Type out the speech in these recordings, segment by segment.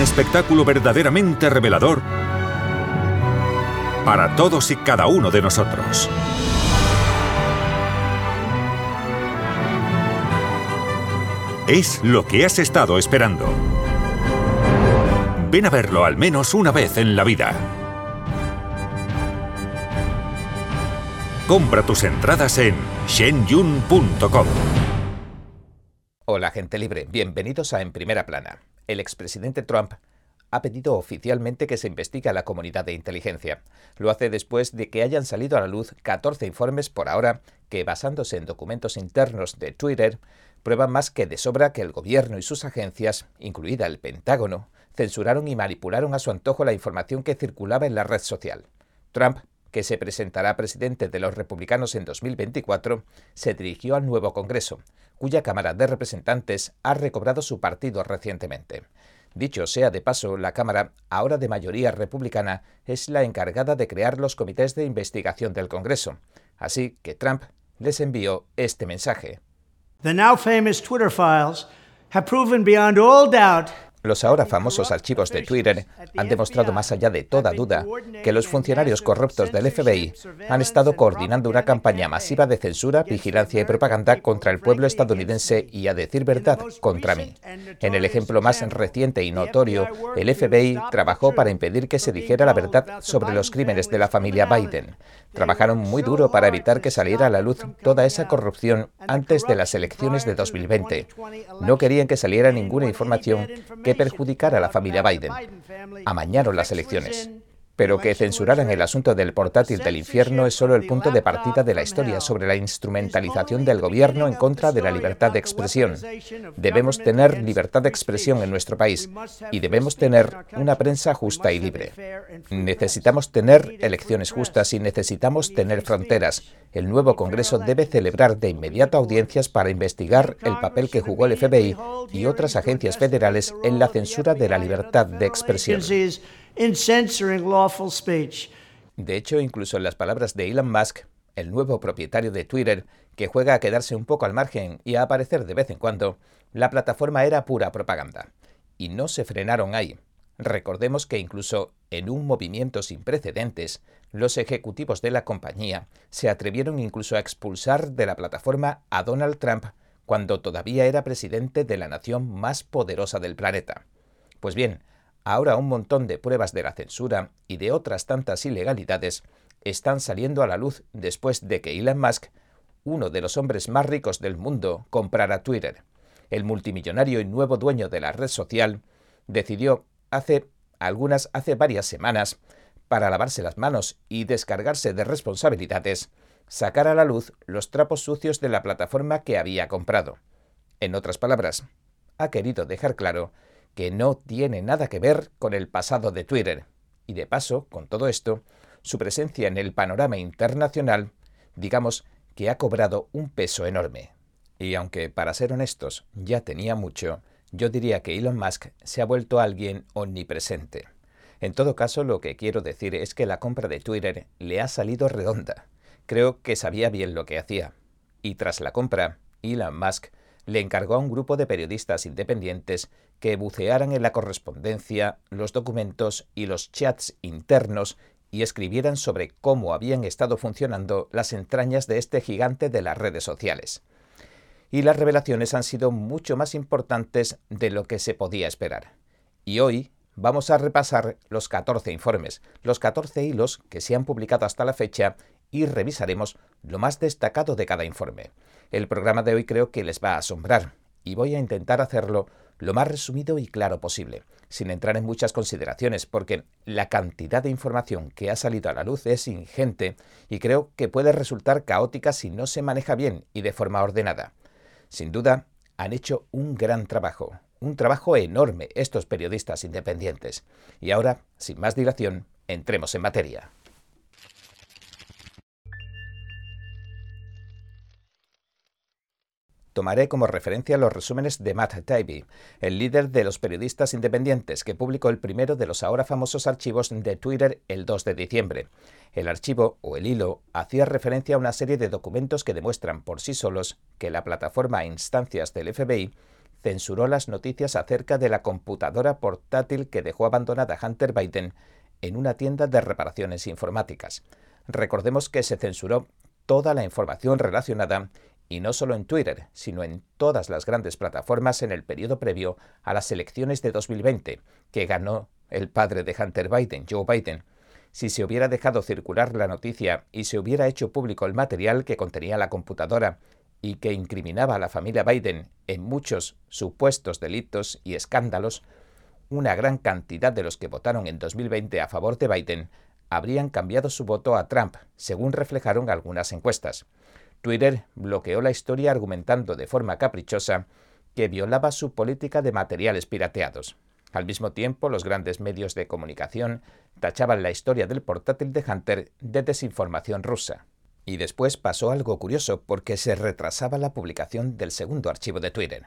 Espectáculo verdaderamente revelador para todos y cada uno de nosotros. Es lo que has estado esperando. Ven a verlo al menos una vez en la vida. Compra tus entradas en shenyun.com. Hola gente libre, bienvenidos a En Primera Plana. El expresidente Trump ha pedido oficialmente que se investigue a la comunidad de inteligencia. Lo hace después de que hayan salido a la luz 14 informes por ahora que, basándose en documentos internos de Twitter, prueban más que de sobra que el gobierno y sus agencias, incluida el Pentágono, censuraron y manipularon a su antojo la información que circulaba en la red social. Trump, que se presentará presidente de los republicanos en 2024, se dirigió al nuevo Congreso, cuya Cámara de Representantes ha recobrado su partido recientemente. Dicho sea de paso, la Cámara, ahora de mayoría republicana, es la encargada de crear los comités de investigación del Congreso. Así que Trump les envió este mensaje. The now famous Twitter files have proven beyond all doubt los ahora famosos archivos de Twitter han demostrado más allá de toda duda que los funcionarios corruptos del FBI han estado coordinando una campaña masiva de censura, vigilancia y propaganda contra el pueblo estadounidense y, a decir verdad, contra mí. En el ejemplo más reciente y notorio, el FBI trabajó para impedir que se dijera la verdad sobre los crímenes de la familia Biden. Trabajaron muy duro para evitar que saliera a la luz toda esa corrupción antes de las elecciones de 2020. No querían que saliera ninguna información que perjudicar a la familia Biden. Amañaron las elecciones. Pero que censuraran el asunto del portátil del infierno es solo el punto de partida de la historia sobre la instrumentalización del gobierno en contra de la libertad de expresión. Debemos tener libertad de expresión en nuestro país y debemos tener una prensa justa y libre. Necesitamos tener elecciones justas y necesitamos tener fronteras. El nuevo Congreso debe celebrar de inmediato audiencias para investigar el papel que jugó el FBI y otras agencias federales en la censura de la libertad de expresión. De hecho, incluso en las palabras de Elon Musk, el nuevo propietario de Twitter, que juega a quedarse un poco al margen y a aparecer de vez en cuando, la plataforma era pura propaganda. Y no se frenaron ahí. Recordemos que incluso en un movimiento sin precedentes, los ejecutivos de la compañía se atrevieron incluso a expulsar de la plataforma a Donald Trump cuando todavía era presidente de la nación más poderosa del planeta. Pues bien, ahora un montón de pruebas de la censura y de otras tantas ilegalidades están saliendo a la luz después de que Elon Musk, uno de los hombres más ricos del mundo, comprara Twitter. El multimillonario y nuevo dueño de la red social decidió hace algunas hace varias semanas para lavarse las manos y descargarse de responsabilidades sacar a la luz los trapos sucios de la plataforma que había comprado. En otras palabras, ha querido dejar claro que no tiene nada que ver con el pasado de Twitter. Y de paso, con todo esto, su presencia en el panorama internacional, digamos que ha cobrado un peso enorme. Y aunque, para ser honestos, ya tenía mucho, yo diría que Elon Musk se ha vuelto alguien omnipresente. En todo caso, lo que quiero decir es que la compra de Twitter le ha salido redonda. Creo que sabía bien lo que hacía. Y tras la compra, Elon Musk le encargó a un grupo de periodistas independientes que bucearan en la correspondencia, los documentos y los chats internos y escribieran sobre cómo habían estado funcionando las entrañas de este gigante de las redes sociales. Y las revelaciones han sido mucho más importantes de lo que se podía esperar. Y hoy vamos a repasar los 14 informes, los 14 hilos que se han publicado hasta la fecha y revisaremos lo más destacado de cada informe. El programa de hoy creo que les va a asombrar y voy a intentar hacerlo lo más resumido y claro posible, sin entrar en muchas consideraciones, porque la cantidad de información que ha salido a la luz es ingente y creo que puede resultar caótica si no se maneja bien y de forma ordenada. Sin duda, han hecho un gran trabajo, un trabajo enorme estos periodistas independientes. Y ahora, sin más dilación, entremos en materia. Tomaré como referencia los resúmenes de Matt Taibbi, el líder de los periodistas independientes, que publicó el primero de los ahora famosos archivos de Twitter el 2 de diciembre. El archivo, o el hilo, hacía referencia a una serie de documentos que demuestran por sí solos que la plataforma e instancias del FBI censuró las noticias acerca de la computadora portátil que dejó abandonada Hunter Biden en una tienda de reparaciones informáticas. Recordemos que se censuró toda la información relacionada y no solo en Twitter, sino en todas las grandes plataformas en el periodo previo a las elecciones de 2020, que ganó el padre de Hunter Biden, Joe Biden. Si se hubiera dejado circular la noticia y se hubiera hecho público el material que contenía la computadora y que incriminaba a la familia Biden en muchos supuestos delitos y escándalos, una gran cantidad de los que votaron en 2020 a favor de Biden habrían cambiado su voto a Trump, según reflejaron algunas encuestas. Twitter bloqueó la historia argumentando de forma caprichosa que violaba su política de materiales pirateados. Al mismo tiempo, los grandes medios de comunicación tachaban la historia del portátil de Hunter de desinformación rusa. Y después pasó algo curioso porque se retrasaba la publicación del segundo archivo de Twitter.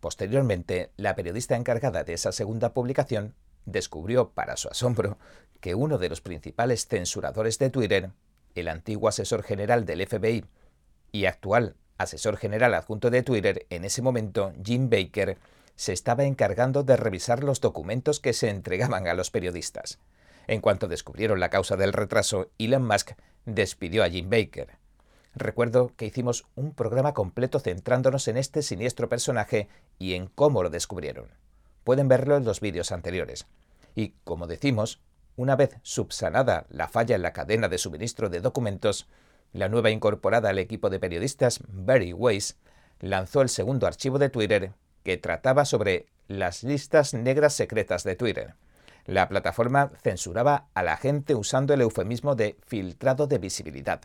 Posteriormente, la periodista encargada de esa segunda publicación descubrió, para su asombro, que uno de los principales censuradores de Twitter, el antiguo asesor general del FBI y actual asesor general adjunto de Twitter en ese momento, Jim Baker, se estaba encargando de revisar los documentos que se entregaban a los periodistas. En cuanto descubrieron la causa del retraso, Elon Musk despidió a Jim Baker. Recuerdo que hicimos un programa completo centrándonos en este siniestro personaje y en cómo lo descubrieron. Pueden verlo en los vídeos anteriores. Y, como decimos, una vez subsanada la falla en la cadena de suministro de documentos, la nueva incorporada al equipo de periodistas, Barry Weiss, lanzó el segundo archivo de Twitter que trataba sobre las listas negras secretas de Twitter. La plataforma censuraba a la gente usando el eufemismo de filtrado de visibilidad.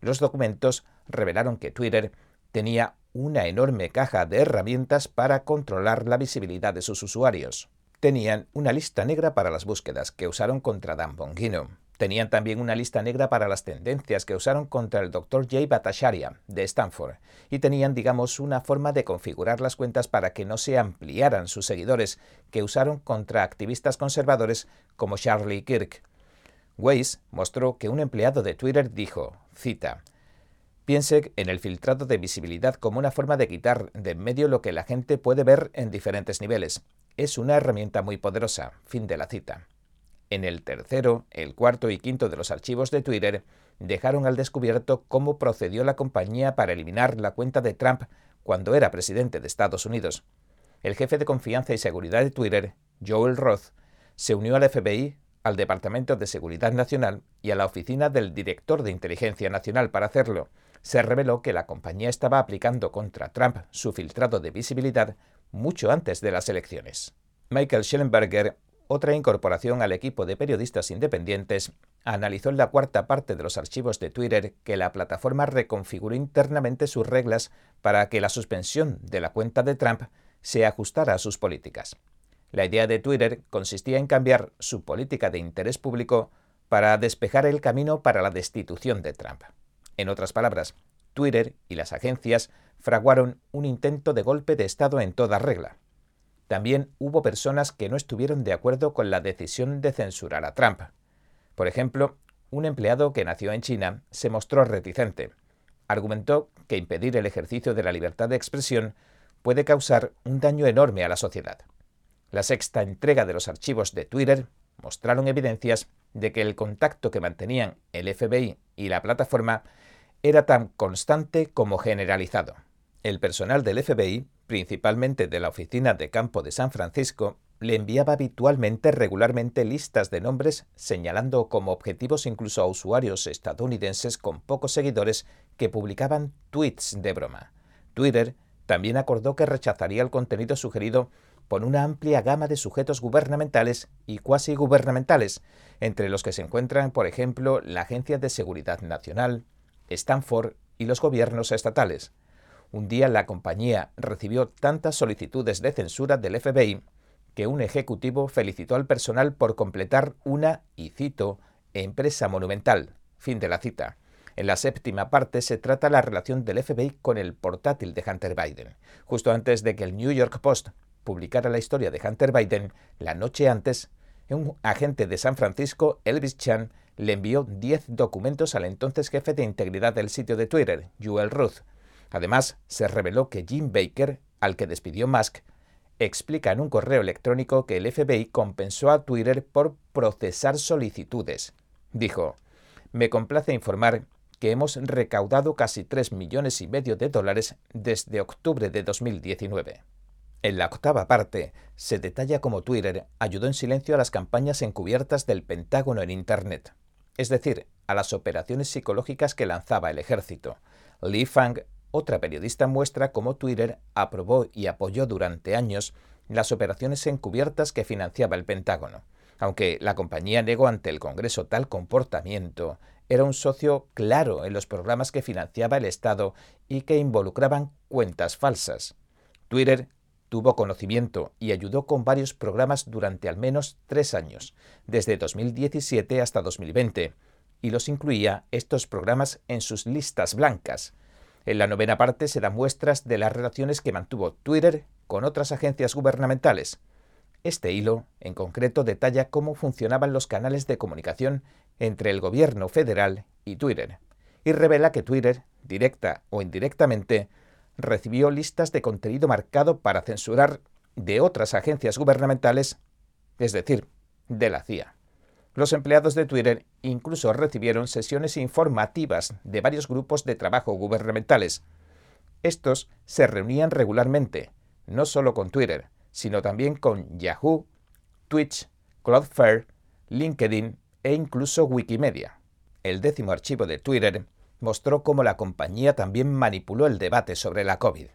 Los documentos revelaron que Twitter tenía una enorme caja de herramientas para controlar la visibilidad de sus usuarios. Tenían una lista negra para las búsquedas que usaron contra Dan Bongino. Tenían también una lista negra para las tendencias que usaron contra el Dr. Jay Bhattacharya de Stanford y tenían, digamos, una forma de configurar las cuentas para que no se ampliaran sus seguidores que usaron contra activistas conservadores como Charlie Kirk. Weiss mostró que un empleado de Twitter dijo, cita, Piense en el filtrado de visibilidad como una forma de quitar de en medio lo que la gente puede ver en diferentes niveles. Es una herramienta muy poderosa. Fin de la cita. En el tercero, el cuarto y quinto de los archivos de Twitter dejaron al descubierto cómo procedió la compañía para eliminar la cuenta de Trump cuando era presidente de Estados Unidos. El jefe de confianza y seguridad de Twitter, Joel Roth, se unió al FBI, al Departamento de Seguridad Nacional y a la oficina del Director de Inteligencia Nacional para hacerlo. Se reveló que la compañía estaba aplicando contra Trump su filtrado de visibilidad mucho antes de las elecciones. Michael Schellenberger otra incorporación al equipo de periodistas independientes analizó en la cuarta parte de los archivos de Twitter que la plataforma reconfiguró internamente sus reglas para que la suspensión de la cuenta de Trump se ajustara a sus políticas. La idea de Twitter consistía en cambiar su política de interés público para despejar el camino para la destitución de Trump. En otras palabras, Twitter y las agencias fraguaron un intento de golpe de Estado en toda regla. También hubo personas que no estuvieron de acuerdo con la decisión de censurar a Trump. Por ejemplo, un empleado que nació en China se mostró reticente. Argumentó que impedir el ejercicio de la libertad de expresión puede causar un daño enorme a la sociedad. La sexta entrega de los archivos de Twitter mostraron evidencias de que el contacto que mantenían el FBI y la plataforma era tan constante como generalizado. El personal del FBI principalmente de la Oficina de Campo de San Francisco, le enviaba habitualmente regularmente listas de nombres señalando como objetivos incluso a usuarios estadounidenses con pocos seguidores que publicaban tweets de broma. Twitter también acordó que rechazaría el contenido sugerido por una amplia gama de sujetos gubernamentales y cuasi gubernamentales, entre los que se encuentran, por ejemplo, la Agencia de Seguridad Nacional, Stanford y los gobiernos estatales. Un día la compañía recibió tantas solicitudes de censura del FBI que un ejecutivo felicitó al personal por completar una, y cito, empresa monumental. Fin de la cita. En la séptima parte se trata la relación del FBI con el portátil de Hunter Biden. Justo antes de que el New York Post publicara la historia de Hunter Biden, la noche antes, un agente de San Francisco, Elvis Chan, le envió 10 documentos al entonces jefe de integridad del sitio de Twitter, Joel Ruth, Además, se reveló que Jim Baker al que despidió Musk, explica en un correo electrónico que el FBI compensó a Twitter por procesar solicitudes. Dijo, me complace informar que hemos recaudado casi 3 millones y medio de dólares desde octubre de 2019. En la octava parte se detalla cómo Twitter ayudó en silencio a las campañas encubiertas del Pentágono en Internet, es decir, a las operaciones psicológicas que lanzaba el ejército. Lee Fang otra periodista muestra cómo Twitter aprobó y apoyó durante años las operaciones encubiertas que financiaba el Pentágono. Aunque la compañía negó ante el Congreso tal comportamiento, era un socio claro en los programas que financiaba el Estado y que involucraban cuentas falsas. Twitter tuvo conocimiento y ayudó con varios programas durante al menos tres años, desde 2017 hasta 2020, y los incluía estos programas en sus listas blancas, en la novena parte se dan muestras de las relaciones que mantuvo Twitter con otras agencias gubernamentales. Este hilo, en concreto, detalla cómo funcionaban los canales de comunicación entre el gobierno federal y Twitter, y revela que Twitter, directa o indirectamente, recibió listas de contenido marcado para censurar de otras agencias gubernamentales, es decir, de la CIA. Los empleados de Twitter incluso recibieron sesiones informativas de varios grupos de trabajo gubernamentales. Estos se reunían regularmente, no solo con Twitter, sino también con Yahoo, Twitch, Cloudflare, LinkedIn e incluso Wikimedia. El décimo archivo de Twitter mostró cómo la compañía también manipuló el debate sobre la COVID.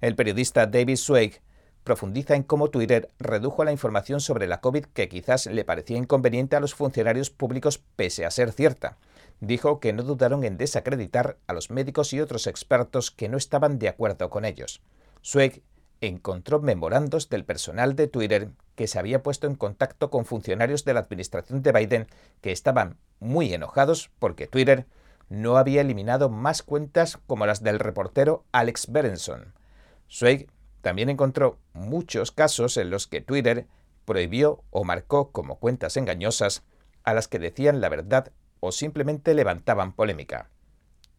El periodista David Swig profundiza en cómo Twitter redujo la información sobre la COVID que quizás le parecía inconveniente a los funcionarios públicos pese a ser cierta. Dijo que no dudaron en desacreditar a los médicos y otros expertos que no estaban de acuerdo con ellos. Swig encontró memorandos del personal de Twitter que se había puesto en contacto con funcionarios de la administración de Biden que estaban muy enojados porque Twitter no había eliminado más cuentas como las del reportero Alex Berenson. Swig también encontró muchos casos en los que Twitter prohibió o marcó como cuentas engañosas a las que decían la verdad o simplemente levantaban polémica.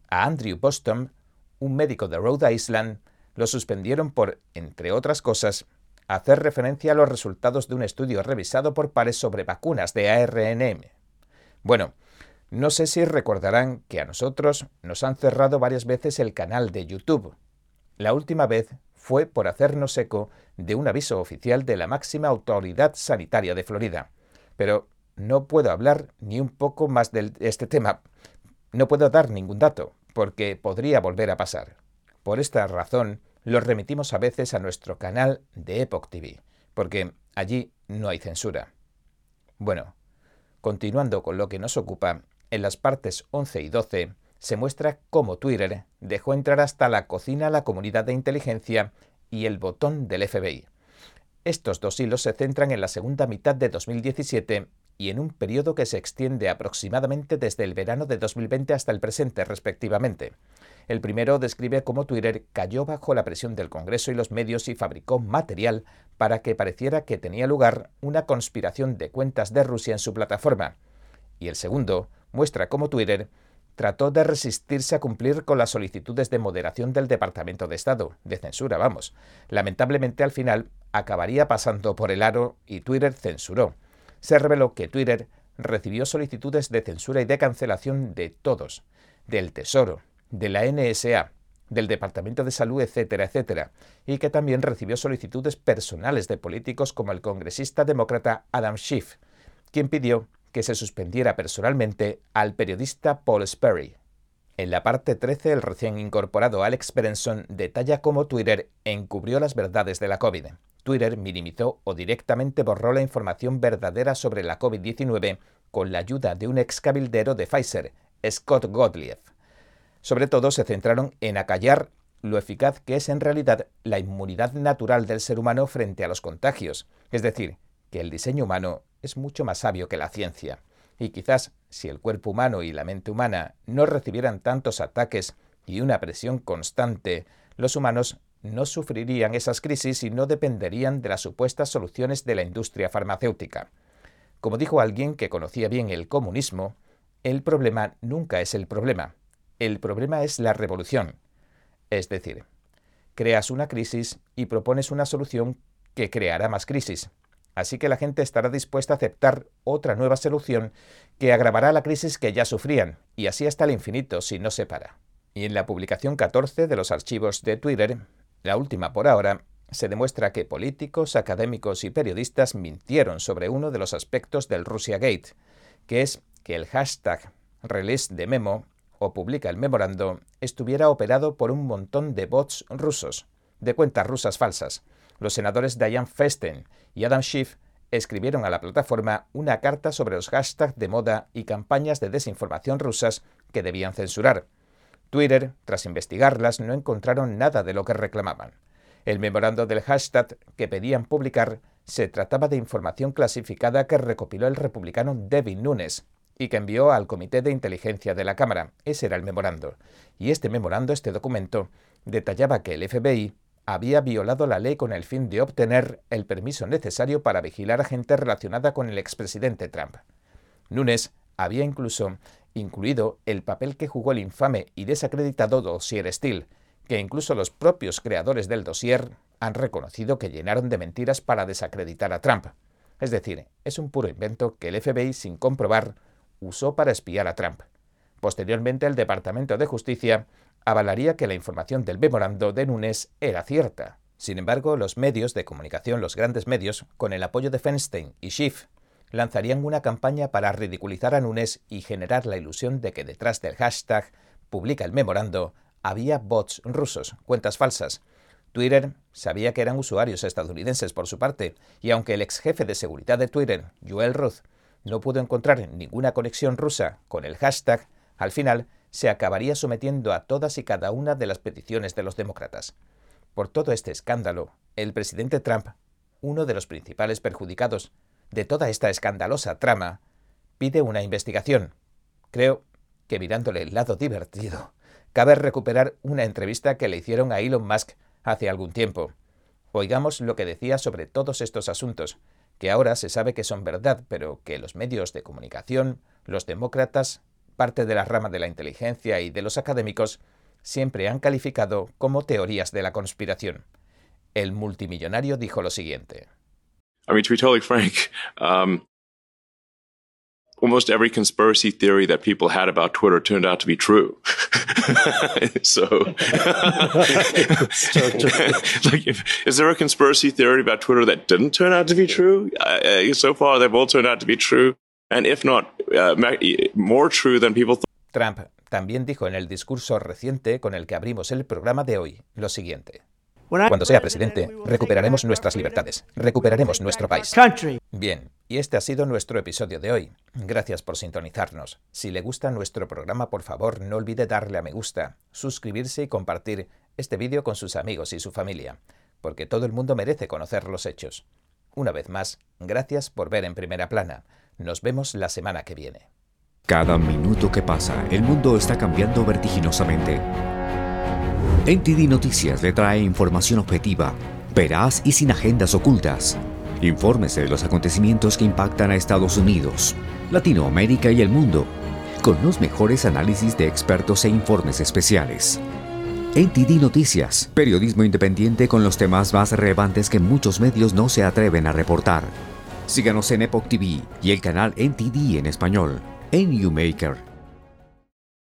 A Andrew Boston, un médico de Rhode Island, lo suspendieron por, entre otras cosas, hacer referencia a los resultados de un estudio revisado por pares sobre vacunas de ARNM. Bueno, no sé si recordarán que a nosotros nos han cerrado varias veces el canal de YouTube. La última vez fue por hacernos eco de un aviso oficial de la máxima autoridad sanitaria de Florida. Pero no puedo hablar ni un poco más de este tema. No puedo dar ningún dato, porque podría volver a pasar. Por esta razón, lo remitimos a veces a nuestro canal de Epoch TV, porque allí no hay censura. Bueno, continuando con lo que nos ocupa, en las partes 11 y 12 se muestra cómo Twitter dejó entrar hasta la cocina a la comunidad de inteligencia y el botón del FBI. Estos dos hilos se centran en la segunda mitad de 2017 y en un periodo que se extiende aproximadamente desde el verano de 2020 hasta el presente, respectivamente. El primero describe cómo Twitter cayó bajo la presión del Congreso y los medios y fabricó material para que pareciera que tenía lugar una conspiración de cuentas de Rusia en su plataforma. Y el segundo muestra cómo Twitter trató de resistirse a cumplir con las solicitudes de moderación del Departamento de Estado, de censura, vamos. Lamentablemente al final acabaría pasando por el aro y Twitter censuró. Se reveló que Twitter recibió solicitudes de censura y de cancelación de todos, del Tesoro, de la NSA, del Departamento de Salud, etcétera, etcétera, y que también recibió solicitudes personales de políticos como el congresista demócrata Adam Schiff, quien pidió que se suspendiera personalmente al periodista Paul Sperry. En la parte 13, el recién incorporado Alex Berenson detalla cómo Twitter encubrió las verdades de la COVID. Twitter minimizó o directamente borró la información verdadera sobre la COVID-19 con la ayuda de un ex cabildero de Pfizer, Scott Gottlieb. Sobre todo se centraron en acallar lo eficaz que es en realidad la inmunidad natural del ser humano frente a los contagios, es decir, que el diseño humano es mucho más sabio que la ciencia, y quizás si el cuerpo humano y la mente humana no recibieran tantos ataques y una presión constante, los humanos no sufrirían esas crisis y no dependerían de las supuestas soluciones de la industria farmacéutica. Como dijo alguien que conocía bien el comunismo, el problema nunca es el problema, el problema es la revolución. Es decir, creas una crisis y propones una solución que creará más crisis. Así que la gente estará dispuesta a aceptar otra nueva solución que agravará la crisis que ya sufrían, y así hasta el infinito si no se para. Y en la publicación 14 de los archivos de Twitter, la última por ahora, se demuestra que políticos, académicos y periodistas mintieron sobre uno de los aspectos del Russia Gate, que es que el hashtag release de memo o publica el memorando estuviera operado por un montón de bots rusos, de cuentas rusas falsas. Los senadores Diane Festen y Adam Schiff escribieron a la plataforma una carta sobre los hashtags de moda y campañas de desinformación rusas que debían censurar. Twitter, tras investigarlas, no encontraron nada de lo que reclamaban. El memorando del hashtag que pedían publicar se trataba de información clasificada que recopiló el republicano Devin Nunes, y que envió al Comité de Inteligencia de la Cámara. Ese era el memorando. Y este memorando, este documento, detallaba que el FBI había violado la ley con el fin de obtener el permiso necesario para vigilar a gente relacionada con el expresidente Trump. Nunes había incluso incluido el papel que jugó el infame y desacreditado dossier Steele, que incluso los propios creadores del dossier han reconocido que llenaron de mentiras para desacreditar a Trump. Es decir, es un puro invento que el FBI, sin comprobar, usó para espiar a Trump. Posteriormente, el Departamento de Justicia avalaría que la información del memorando de Nunes era cierta. Sin embargo, los medios de comunicación, los grandes medios, con el apoyo de Feinstein y Schiff, lanzarían una campaña para ridiculizar a Nunes y generar la ilusión de que detrás del hashtag publica el memorando había bots rusos, cuentas falsas. Twitter sabía que eran usuarios estadounidenses por su parte, y aunque el ex jefe de seguridad de Twitter, Joel Ruth, no pudo encontrar ninguna conexión rusa con el hashtag, al final se acabaría sometiendo a todas y cada una de las peticiones de los demócratas. Por todo este escándalo, el presidente Trump, uno de los principales perjudicados de toda esta escandalosa trama, pide una investigación. Creo que mirándole el lado divertido, cabe recuperar una entrevista que le hicieron a Elon Musk hace algún tiempo. Oigamos lo que decía sobre todos estos asuntos, que ahora se sabe que son verdad, pero que los medios de comunicación, los demócratas, parte de la rama de la inteligencia y de los académicos, siempre han calificado como teorías de la conspiración. El multimillonario dijo lo siguiente. I mean, to be totally frank, um, almost every conspiracy theory that people had about Twitter turned out to be true. so, like, if, is there a conspiracy theory about Twitter that didn't turn out to be true? Uh, so far, they've all turned out to be true, and if not, uh, more true than people thought. Trump también dijo en el discurso reciente con el que abrimos el programa de hoy lo siguiente. Cuando sea presidente, recuperaremos nuestras libertades, recuperaremos nuestro país. Bien, y este ha sido nuestro episodio de hoy. Gracias por sintonizarnos. Si le gusta nuestro programa, por favor, no olvide darle a me gusta, suscribirse y compartir este vídeo con sus amigos y su familia, porque todo el mundo merece conocer los hechos. Una vez más, gracias por ver en primera plana. Nos vemos la semana que viene. Cada minuto que pasa, el mundo está cambiando vertiginosamente. NTD Noticias le trae información objetiva, veraz y sin agendas ocultas. Infórmese de los acontecimientos que impactan a Estados Unidos, Latinoamérica y el mundo, con los mejores análisis de expertos e informes especiales. NTD Noticias, periodismo independiente con los temas más relevantes que muchos medios no se atreven a reportar. Síganos en Epoch TV y el canal NTD en español, en Newmaker